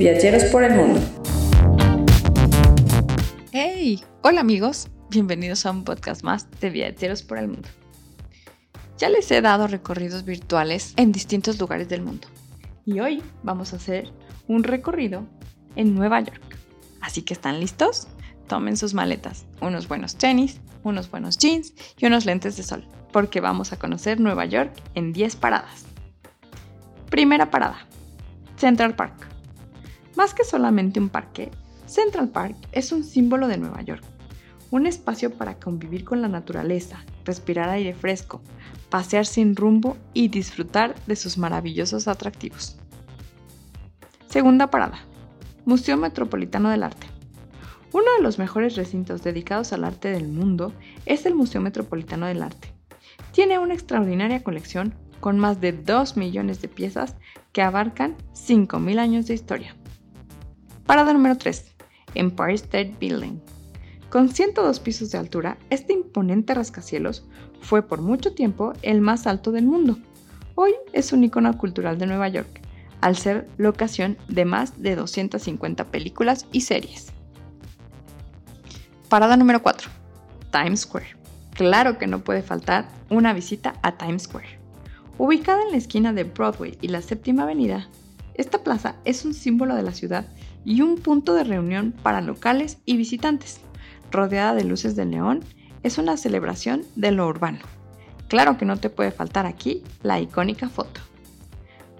Viajeros por el mundo. ¡Hey! Hola amigos, bienvenidos a un podcast más de Viajeros por el mundo. Ya les he dado recorridos virtuales en distintos lugares del mundo y hoy vamos a hacer un recorrido en Nueva York. Así que están listos? Tomen sus maletas, unos buenos tenis, unos buenos jeans y unos lentes de sol, porque vamos a conocer Nueva York en 10 paradas. Primera parada, Central Park. Más que solamente un parque, Central Park es un símbolo de Nueva York, un espacio para convivir con la naturaleza, respirar aire fresco, pasear sin rumbo y disfrutar de sus maravillosos atractivos. Segunda parada, Museo Metropolitano del Arte. Uno de los mejores recintos dedicados al arte del mundo es el Museo Metropolitano del Arte. Tiene una extraordinaria colección con más de 2 millones de piezas que abarcan 5.000 años de historia. Parada número 3. Empire State Building. Con 102 pisos de altura, este imponente rascacielos fue por mucho tiempo el más alto del mundo. Hoy es un icono cultural de Nueva York, al ser locación de más de 250 películas y series. Parada número 4. Times Square. Claro que no puede faltar una visita a Times Square. Ubicada en la esquina de Broadway y la Séptima Avenida, esta plaza es un símbolo de la ciudad y un punto de reunión para locales y visitantes. Rodeada de luces de neón, es una celebración de lo urbano. Claro que no te puede faltar aquí la icónica foto.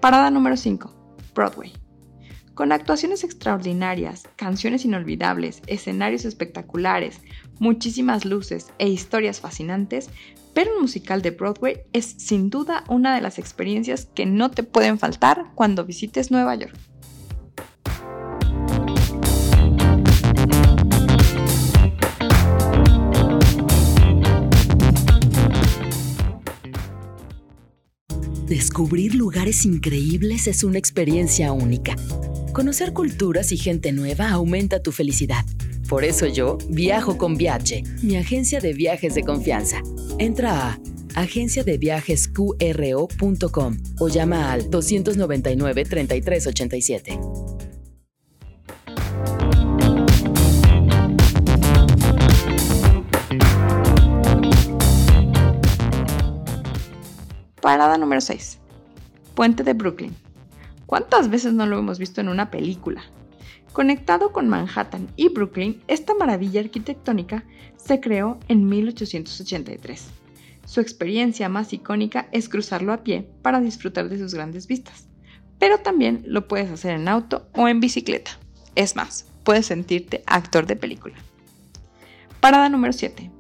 Parada número 5. Broadway. Con actuaciones extraordinarias, canciones inolvidables, escenarios espectaculares, muchísimas luces e historias fascinantes, ver un musical de Broadway es sin duda una de las experiencias que no te pueden faltar cuando visites Nueva York. Descubrir lugares increíbles es una experiencia única. Conocer culturas y gente nueva aumenta tu felicidad. Por eso yo viajo con Viaje, mi agencia de viajes de confianza. Entra a agenciadeviajesqro.com o llama al 299 3387. Parada número 6. Puente de Brooklyn. ¿Cuántas veces no lo hemos visto en una película? Conectado con Manhattan y Brooklyn, esta maravilla arquitectónica se creó en 1883. Su experiencia más icónica es cruzarlo a pie para disfrutar de sus grandes vistas, pero también lo puedes hacer en auto o en bicicleta. Es más, puedes sentirte actor de película. Parada número 7.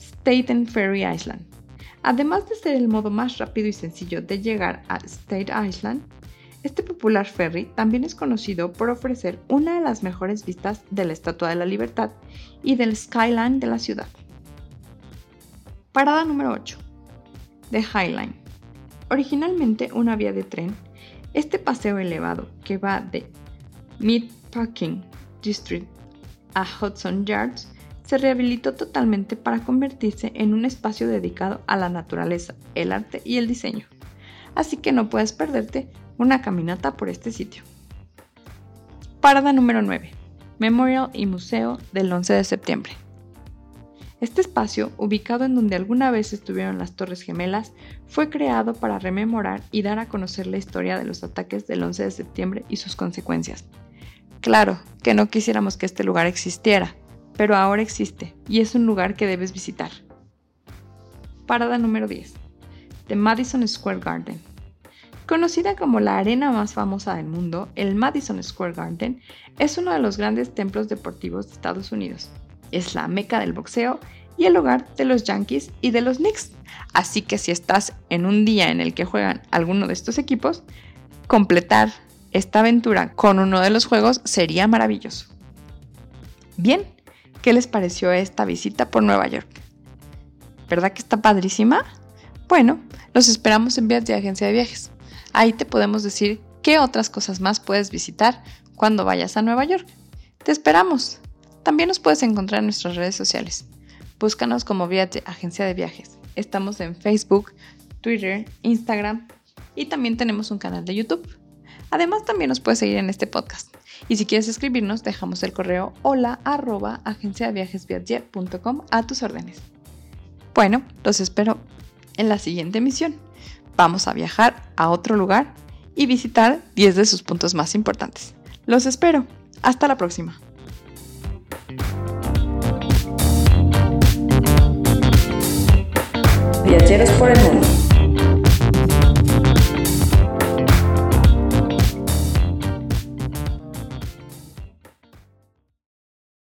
Staten Ferry Island. Además de ser el modo más rápido y sencillo de llegar a State Island, este popular ferry también es conocido por ofrecer una de las mejores vistas de la Estatua de la Libertad y del skyline de la ciudad. Parada número 8. The High Line. Originalmente una vía de tren, este paseo elevado que va de Meatpacking District a Hudson Yards se rehabilitó totalmente para convertirse en un espacio dedicado a la naturaleza, el arte y el diseño. Así que no puedes perderte una caminata por este sitio. Parada número 9. Memorial y Museo del 11 de septiembre. Este espacio, ubicado en donde alguna vez estuvieron las Torres Gemelas, fue creado para rememorar y dar a conocer la historia de los ataques del 11 de septiembre y sus consecuencias. Claro que no quisiéramos que este lugar existiera, pero ahora existe y es un lugar que debes visitar. Parada número 10. The Madison Square Garden. Conocida como la arena más famosa del mundo, el Madison Square Garden es uno de los grandes templos deportivos de Estados Unidos. Es la meca del boxeo y el hogar de los Yankees y de los Knicks. Así que si estás en un día en el que juegan alguno de estos equipos, completar esta aventura con uno de los juegos sería maravilloso. Bien, ¿Qué les pareció esta visita por Nueva York? ¿Verdad que está padrísima? Bueno, los esperamos en Vías de Agencia de Viajes. Ahí te podemos decir qué otras cosas más puedes visitar cuando vayas a Nueva York. Te esperamos. También nos puedes encontrar en nuestras redes sociales. Búscanos como Vías de Agencia de Viajes. Estamos en Facebook, Twitter, Instagram y también tenemos un canal de YouTube. Además, también nos puedes seguir en este podcast. Y si quieres escribirnos, dejamos el correo hola arroba a tus órdenes. Bueno, los espero en la siguiente emisión. Vamos a viajar a otro lugar y visitar 10 de sus puntos más importantes. Los espero. Hasta la próxima. Viajeros por el mundo.